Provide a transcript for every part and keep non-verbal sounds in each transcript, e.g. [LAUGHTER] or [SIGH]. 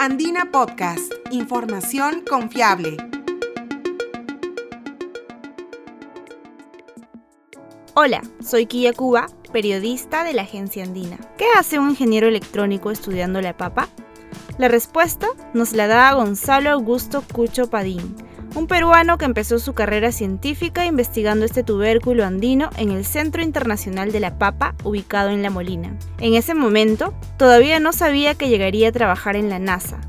Andina Podcast, información confiable. Hola, soy Kia Cuba, periodista de la agencia Andina. ¿Qué hace un ingeniero electrónico estudiando la papa? La respuesta nos la da Gonzalo Augusto Cucho Padín, un peruano que empezó su carrera científica investigando este tubérculo andino en el Centro Internacional de la Papa, ubicado en La Molina. En ese momento, todavía no sabía que llegaría a trabajar en la NASA,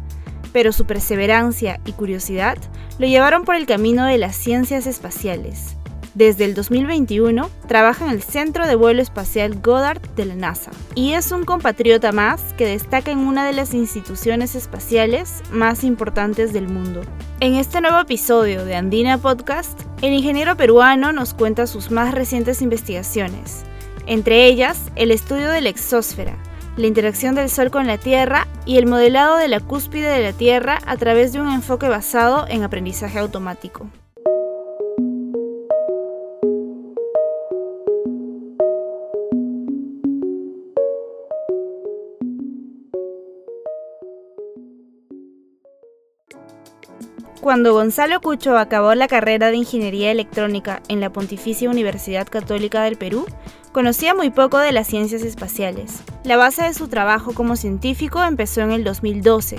pero su perseverancia y curiosidad lo llevaron por el camino de las ciencias espaciales. Desde el 2021 trabaja en el Centro de Vuelo Espacial Goddard de la NASA y es un compatriota más que destaca en una de las instituciones espaciales más importantes del mundo. En este nuevo episodio de Andina Podcast, el ingeniero peruano nos cuenta sus más recientes investigaciones, entre ellas el estudio de la exósfera, la interacción del Sol con la Tierra y el modelado de la cúspide de la Tierra a través de un enfoque basado en aprendizaje automático. Cuando Gonzalo Cucho acabó la carrera de Ingeniería Electrónica en la Pontificia Universidad Católica del Perú, conocía muy poco de las ciencias espaciales. La base de su trabajo como científico empezó en el 2012,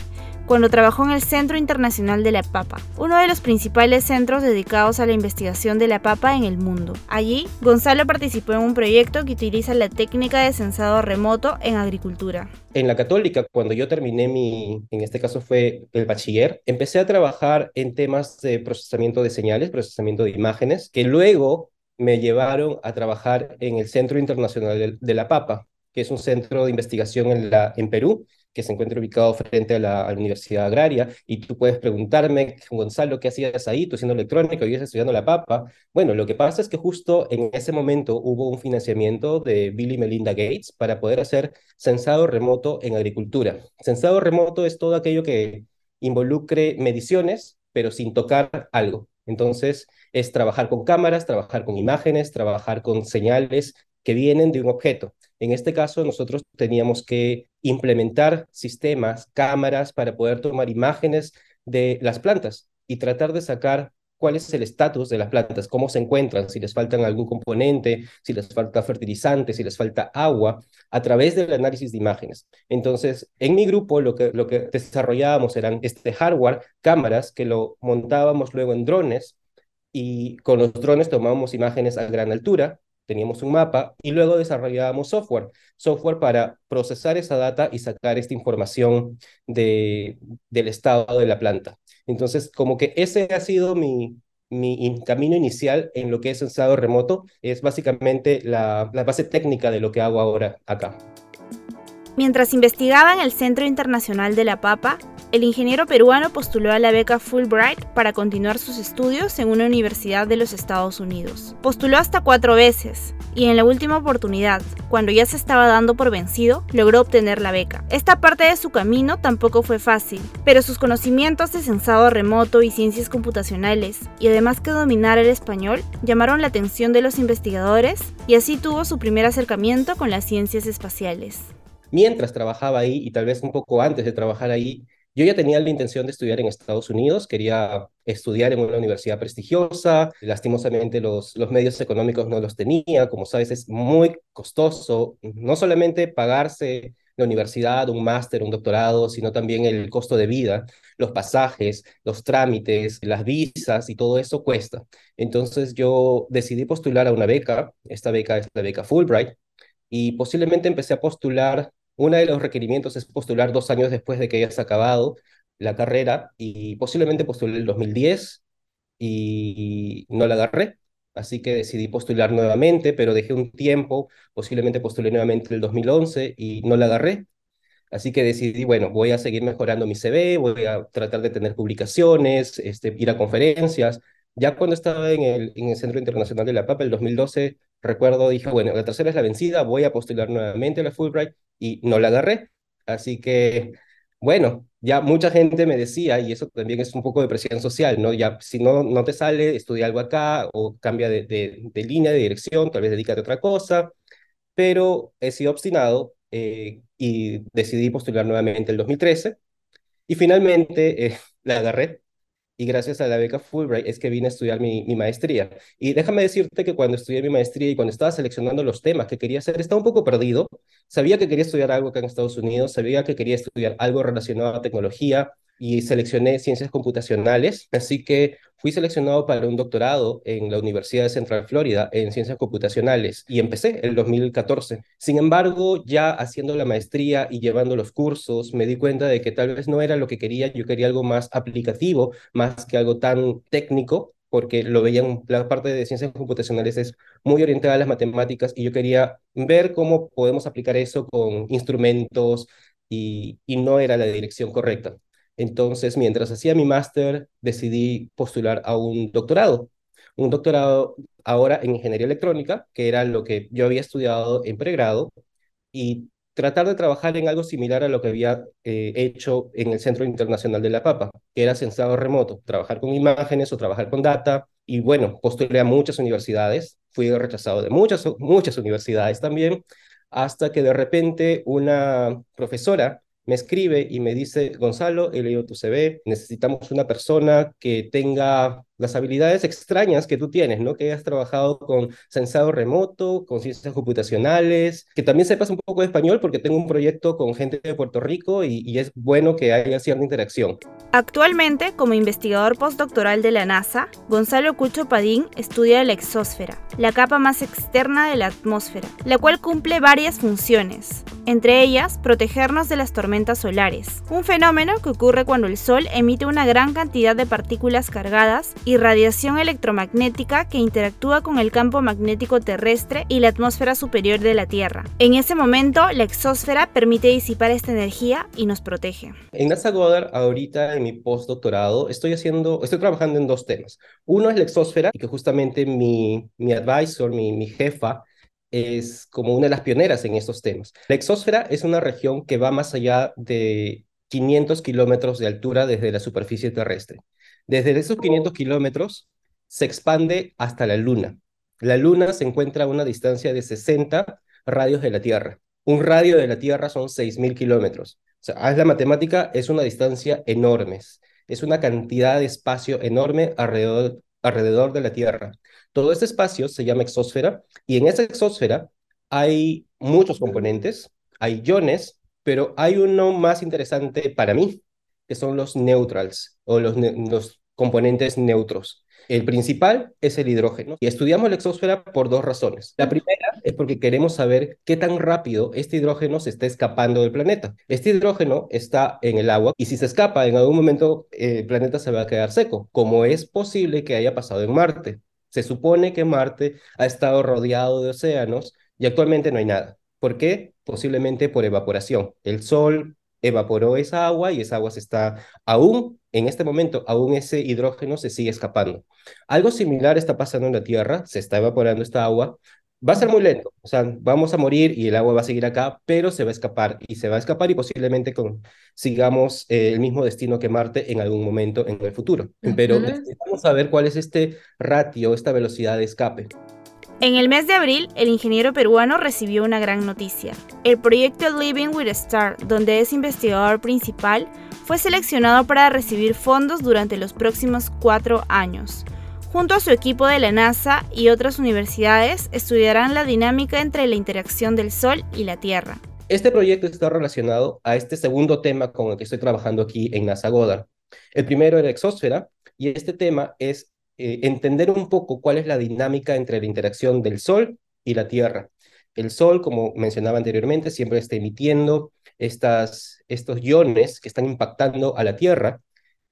cuando trabajó en el Centro Internacional de la Papa, uno de los principales centros dedicados a la investigación de la papa en el mundo. Allí, Gonzalo participó en un proyecto que utiliza la técnica de sensado remoto en agricultura. En la católica, cuando yo terminé mi, en este caso fue el bachiller, empecé a trabajar en temas de procesamiento de señales, procesamiento de imágenes, que luego me llevaron a trabajar en el Centro Internacional de la Papa, que es un centro de investigación en, Perú, que se encuentra ubicado frente a la, Universidad Agraria, y tú puedes preguntarme, Gonzalo, ¿qué hacías ahí? Tú siendo electrónico, y estudiando la papa. Bueno, lo que pasa es que justo en ese momento hubo un financiamiento de Bill y Melinda Gates para poder hacer censado remoto en agricultura. Censado remoto es todo aquello que involucre mediciones, pero sin tocar algo. Entonces, es trabajar con cámaras, trabajar con imágenes, trabajar con señales que vienen de un objeto. En este caso, nosotros teníamos que implementar sistemas, cámaras para poder tomar imágenes de las plantas y tratar de sacar cuál es el estatus de las plantas, cómo se encuentran, si les faltan algún componente, si les falta fertilizante, si les falta agua, a través del análisis de imágenes. Entonces, en mi grupo lo que, lo que desarrollábamos eran este hardware, cámaras que lo montábamos luego en drones y con los drones tomábamos imágenes a gran altura teníamos un mapa y luego desarrollábamos software, software para procesar esa data y sacar esta información de, del estado de la planta. Entonces, como que ese ha sido mi, mi camino inicial en lo que es sensado remoto, es básicamente la, la base técnica de lo que hago ahora acá. Mientras investigaba en el Centro Internacional de la Papa, el ingeniero peruano postuló a la beca Fulbright para continuar sus estudios en una universidad de los Estados Unidos. Postuló hasta cuatro veces y en la última oportunidad, cuando ya se estaba dando por vencido, logró obtener la beca. Esta parte de su camino tampoco fue fácil, pero sus conocimientos de sensado remoto y ciencias computacionales, y además que dominar el español, llamaron la atención de los investigadores y así tuvo su primer acercamiento con las ciencias espaciales. Mientras trabajaba ahí y tal vez un poco antes de trabajar ahí, yo ya tenía la intención de estudiar en Estados Unidos, quería estudiar en una universidad prestigiosa, lastimosamente los, los medios económicos no los tenía, como sabes es muy costoso, no solamente pagarse la universidad, un máster, un doctorado, sino también el costo de vida, los pasajes, los trámites, las visas y todo eso cuesta. Entonces yo decidí postular a una beca, esta beca es la beca Fulbright, y posiblemente empecé a postular uno de los requerimientos es postular dos años después de que hayas acabado la carrera y posiblemente postulé el 2010 y no la agarré. Así que decidí postular nuevamente, pero dejé un tiempo, posiblemente postulé nuevamente el 2011 y no la agarré. Así que decidí, bueno, voy a seguir mejorando mi CV, voy a tratar de tener publicaciones, este, ir a conferencias. Ya cuando estaba en el, en el Centro Internacional de la Papa, el 2012, recuerdo, dije, bueno, la tercera es la vencida, voy a postular nuevamente a la Fulbright y no la agarré. Así que, bueno, ya mucha gente me decía, y eso también es un poco de presión social, ¿no? Ya si no, no te sale, estudia algo acá o cambia de, de, línea, de dirección, tal vez dedícate a otra cosa, pero he sido obstinado eh, y decidí postular nuevamente el 2013 Y finalmente eh, [LAUGHS] la agarré y gracias a la beca Fulbright es que vine a estudiar mi, maestría. Y déjame decirte que cuando estudié mi maestría y cuando estaba seleccionando los temas que quería hacer, estaba un poco perdido. Sabía que quería estudiar algo acá en Estados Unidos, sabía que quería estudiar algo relacionado a tecnología, y seleccioné ciencias computacionales, así que fui seleccionado para un doctorado en la Universidad de Central Florida en ciencias computacionales y empecé en 2014. Sin embargo, ya haciendo la maestría y llevando los cursos, me di cuenta de que tal vez no era lo que quería, yo quería algo más aplicativo, más que algo tan técnico porque lo veían, la parte de ciencias computacionales es muy orientada a las matemáticas y yo quería ver cómo podemos aplicar eso con instrumentos y, y no era la dirección correcta. Entonces, mientras hacía mi máster, decidí postular a un doctorado, un doctorado ahora en ingeniería electrónica, que era lo que yo había estudiado en pregrado, y tratar de trabajar en algo similar a lo que había eh, hecho en el Centro Internacional de la Papa, que era sensado remoto, trabajar con imágenes o trabajar con data. Y bueno, postulé a muchas universidades, fui rechazado de muchas, muchas universidades también, hasta que de repente una profesora me escribe y me dice, Gonzalo, he leído tu CV, necesitamos una persona que tenga las habilidades extrañas que tú tienes, ¿no? Que hayas trabajado con sensado remoto, con ciencias computacionales, que también sepas un poco de español porque tengo un proyecto con gente de Puerto Rico y, es bueno que haya cierta interacción. Actualmente, como investigador postdoctoral de la NASA, Gonzalo Cucho Padín estudia la exósfera, la capa más externa de la atmósfera, la cual cumple varias funciones, entre ellas protegernos de las tormentas solares, un fenómeno que ocurre cuando el Sol emite una gran cantidad de partículas cargadas radiación electromagnética que interactúa con el campo magnético terrestre y la atmósfera superior de la Tierra. En ese momento, la exósfera permite disipar esta energía y nos protege. En NASA Goddard, ahorita en mi postdoctorado, estoy haciendo, estoy trabajando en dos temas. Uno es la exósfera, y que justamente mi, mi advisor, mi, mi jefa, es como una de las pioneras en estos temas. La exósfera es una región que va más allá de 500 kilómetros de altura desde la superficie terrestre. Desde esos 500 kilómetros se expande hasta la Luna. La Luna se encuentra a una distancia de 60 radios de la Tierra. Un radio de la Tierra son 6.000 kilómetros. O sea, haz la matemática, es una distancia enorme. Es una cantidad de espacio enorme alrededor, alrededor de la Tierra. Todo este espacio se llama exósfera y en esa exósfera hay muchos componentes, hay iones, pero hay uno más interesante para mí, que son los neutrals o los, los componentes neutros. El principal es el hidrógeno y estudiamos la exósfera por dos razones. La primera es porque queremos saber qué tan rápido este hidrógeno se está escapando del planeta. Este hidrógeno está en el agua y si se escapa en algún momento el planeta se va a quedar seco, como es posible que haya pasado en Marte. Se supone que Marte ha estado rodeado de océanos y actualmente no hay nada. ¿Por qué? Posiblemente por evaporación. El Sol evaporó esa agua y esa agua se está aún, en este momento, aún ese hidrógeno se sigue escapando. Algo similar está pasando en la Tierra, se está evaporando esta agua, va a ser muy lento, o sea, vamos a morir y el agua va a seguir acá, pero se va a escapar y se va a escapar y posiblemente con, sigamos eh, el mismo destino que Marte en algún momento en el futuro. Pero necesitamos saber cuál es este ratio, esta velocidad de escape. En el mes de abril, el ingeniero peruano recibió una gran noticia. El proyecto Living with a Star, donde es investigador principal, fue seleccionado para recibir fondos durante los próximos cuatro años. Junto a su equipo de la NASA y otras universidades, estudiarán la dinámica entre la interacción del Sol y la Tierra. Este proyecto está relacionado a este segundo tema con el que estoy trabajando aquí en NASA Goddard. El primero era exósfera y este tema es eh, entender un poco cuál es la dinámica entre la interacción del Sol y la Tierra. El Sol, como mencionaba anteriormente, siempre está emitiendo estos iones que están impactando a la Tierra,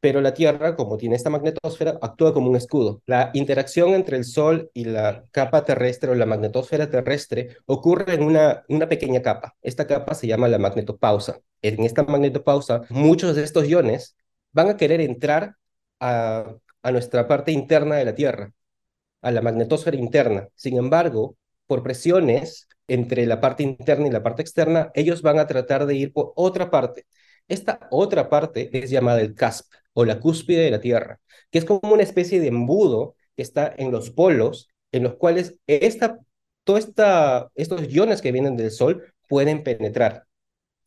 pero la Tierra, como tiene esta magnetosfera, actúa como un escudo. La interacción entre el Sol y la capa terrestre o la magnetosfera terrestre ocurre en una, una pequeña capa. Esta capa se llama la magnetopausa. En esta magnetopausa, muchos de estos iones van a querer entrar a, a nuestra parte interna de la Tierra, a la magnetosfera interna. Sin embargo, por presiones entre la parte interna y la parte externa, ellos van a tratar de ir por otra parte. Esta otra parte es llamada el CASP o la cúspide de la Tierra, que es como una especie de embudo que está en los polos, en los cuales esta, toda esta, estos iones que vienen del Sol pueden penetrar.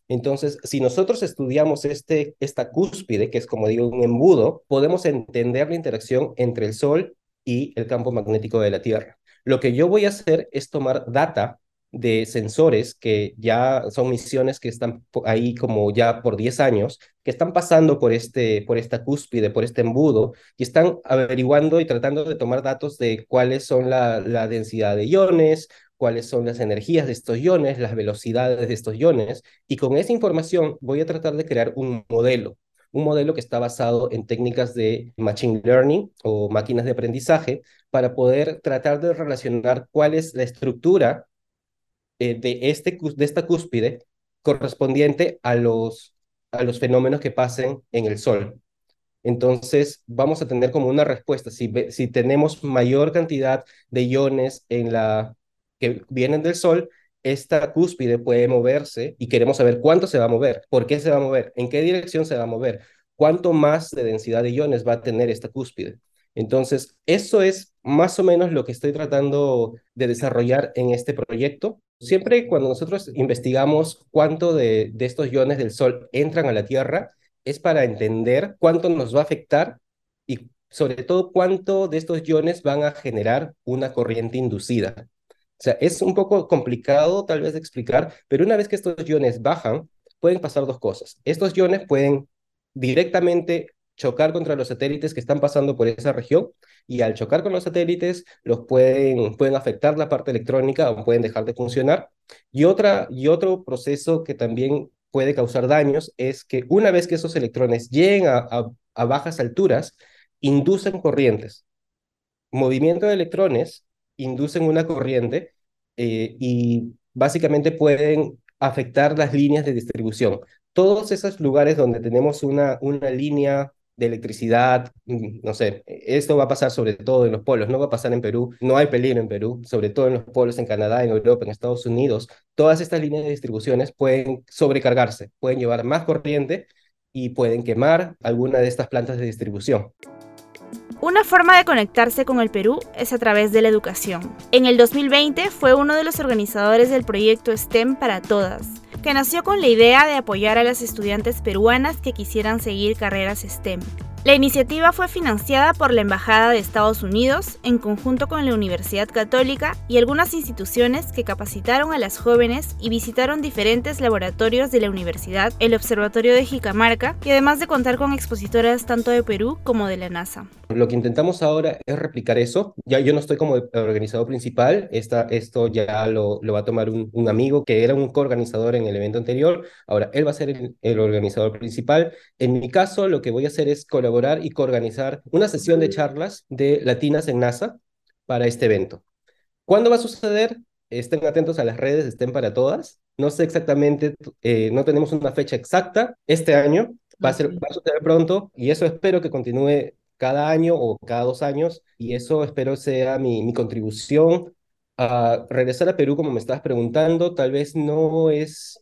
Entonces, si nosotros estudiamos este, esta cúspide, que es como digo un embudo, podemos entender la interacción entre el Sol y el campo magnético de la Tierra. Lo que yo voy a hacer es tomar data de sensores que ya son misiones que están ahí como ya por 10 años, que están pasando por, este, por esta cúspide, por este embudo, y están averiguando y tratando de tomar datos de cuáles son la, la densidad de iones, cuáles son las energías de estos iones, las velocidades de estos iones, y con esa información voy a tratar de crear un modelo, un modelo que está basado en técnicas de machine learning o máquinas de aprendizaje para poder tratar de relacionar cuál es la estructura eh, de, este, de esta cúspide correspondiente a los, a los fenómenos que pasen en el Sol. Entonces, vamos a tener como una respuesta. Si, si tenemos mayor cantidad de iones en la, que vienen del Sol, esta cúspide puede moverse y queremos saber cuánto se va a mover, por qué se va a mover, en qué dirección se va a mover, cuánto más de densidad de iones va a tener esta cúspide. Entonces, eso es más o menos lo que estoy tratando de desarrollar en este proyecto. Siempre cuando nosotros investigamos cuánto de, estos iones del Sol entran a la Tierra, es para entender cuánto nos va a afectar y sobre todo cuánto de estos iones van a generar una corriente inducida. O sea, es un poco complicado tal vez de explicar, pero una vez que estos iones bajan, pueden pasar dos cosas. Estos iones pueden directamente chocar contra los satélites que están pasando por esa región y al chocar con los satélites los pueden, pueden afectar la parte electrónica o pueden dejar de funcionar. Y, otra, y otro proceso que también puede causar daños es que una vez que esos electrones lleguen a, a bajas alturas, inducen corrientes. Movimiento de electrones inducen una corriente eh, y básicamente pueden afectar las líneas de distribución. Todos esos lugares donde tenemos una, una línea de electricidad, mm, no sé, esto va a pasar sobre todo en los polos, no va a pasar en Perú, no hay peligro en Perú, sobre todo en los polos en Canadá, en Europa, en Estados Unidos, todas estas líneas de distribuciones pueden sobrecargarse, pueden llevar más corriente y pueden quemar alguna de estas plantas de distribución. Una forma de conectarse con el Perú es a través de la educación. En el 2020 fue uno de los organizadores del proyecto STEM para Todas, que nació con la idea de apoyar a las estudiantes peruanas que quisieran seguir carreras STEM. La iniciativa fue financiada por la Embajada de Estados Unidos en conjunto con la Universidad Católica y algunas instituciones que capacitaron a las jóvenes y visitaron diferentes laboratorios de la universidad, el Observatorio de Jicamarca y además de contar con expositoras tanto de Perú como de la NASA. Lo que intentamos ahora es replicar eso. Ya yo no estoy como organizador principal, Esta, esto ya lo, va a tomar un, un, amigo que era un coorganizador en el evento anterior, ahora él va a ser el, el organizador principal. En mi caso, lo que voy a hacer es colaborar y coorganizar una sesión de charlas de latinas en NASA para este evento. ¿Cuándo va a suceder? Estén atentos a las redes, estén para todas. No sé exactamente, eh, no tenemos una fecha exacta. Este año va a, ser, va a suceder pronto y eso espero que continúe cada año o cada dos años y eso espero sea mi, mi contribución a regresar a Perú como me estabas preguntando. Tal vez no es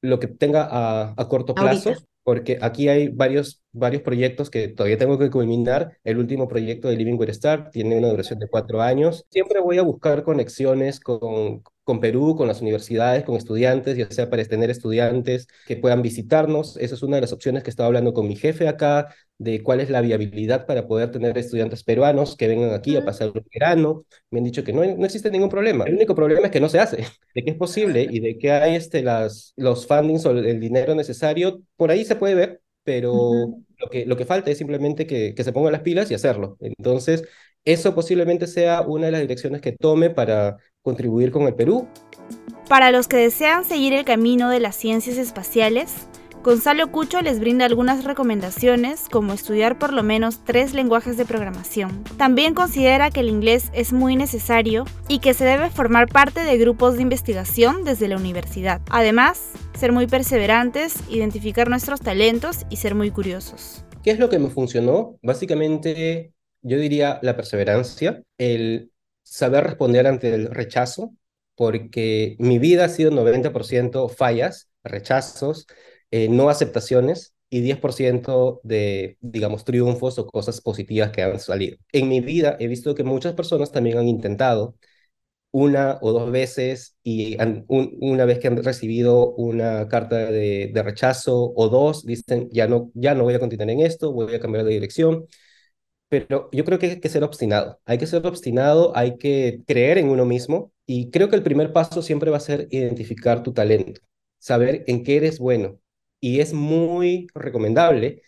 lo que tenga a, a corto plazo, porque aquí hay varios, varios proyectos que todavía tengo que culminar. El último proyecto de Living with Star tiene una duración de cuatro años. Siempre voy a buscar conexiones con, con Perú, con las universidades, con estudiantes, ya sea para tener estudiantes que puedan visitarnos. Esa es una de las opciones que estaba hablando con mi jefe acá, de cuál es la viabilidad para poder tener estudiantes peruanos que vengan aquí a pasar el verano. Me han dicho que no, no existe ningún problema. El único problema es que no se hace, [LAUGHS] de que es posible y de que hay este, las, los fundings o el dinero necesario. Por ahí se puede ver, pero lo, que, lo que falta es simplemente que, que se pongan las pilas y hacerlo. Entonces, eso posiblemente sea una de las direcciones que tome para contribuir con el Perú. Para los que desean seguir el camino de las ciencias espaciales, Gonzalo Cucho les brinda algunas recomendaciones como estudiar por lo menos tres lenguajes de programación. También considera que el inglés es muy necesario y que se debe formar parte de grupos de investigación desde la universidad. Además, ser muy perseverantes, identificar nuestros talentos y ser muy curiosos. ¿Qué es lo que me funcionó? Básicamente yo diría la perseverancia, el saber responder ante el rechazo, porque mi vida ha sido 90% fallas, rechazos, eh, no aceptaciones y 10% de, digamos, triunfos o cosas positivas que han salido. En mi vida he visto que muchas personas también han intentado una o dos veces y una vez que han recibido una carta de, rechazo o dos, dicen, ya no, ya no voy a continuar en esto, voy a cambiar de dirección. Pero yo creo que hay que ser obstinado, hay que ser obstinado, hay que creer en uno mismo y creo que el primer paso siempre va a ser identificar tu talento, saber en qué eres bueno. Y es muy recomendable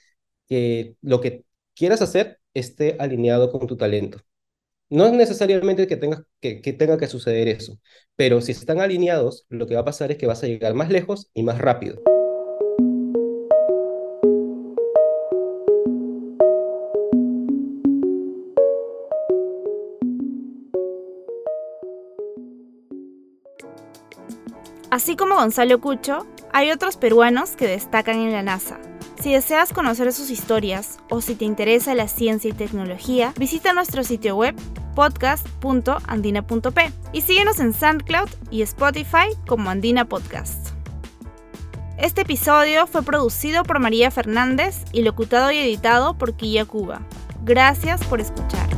que lo que quieras hacer esté alineado con tu talento. No es necesariamente que, tenga que, que tenga que suceder eso, pero si están alineados, lo que va a pasar es que vas a llegar más lejos y más rápido. Así como Gonzalo Cucho, hay otros peruanos que destacan en la NASA. Si deseas conocer sus historias o si te interesa la ciencia y tecnología, visita nuestro sitio web podcast.andina.p y síguenos en SoundCloud y Spotify como Andina Podcast. Este episodio fue producido por María Fernández y locutado y editado por Quilla Cuba. Gracias por escuchar.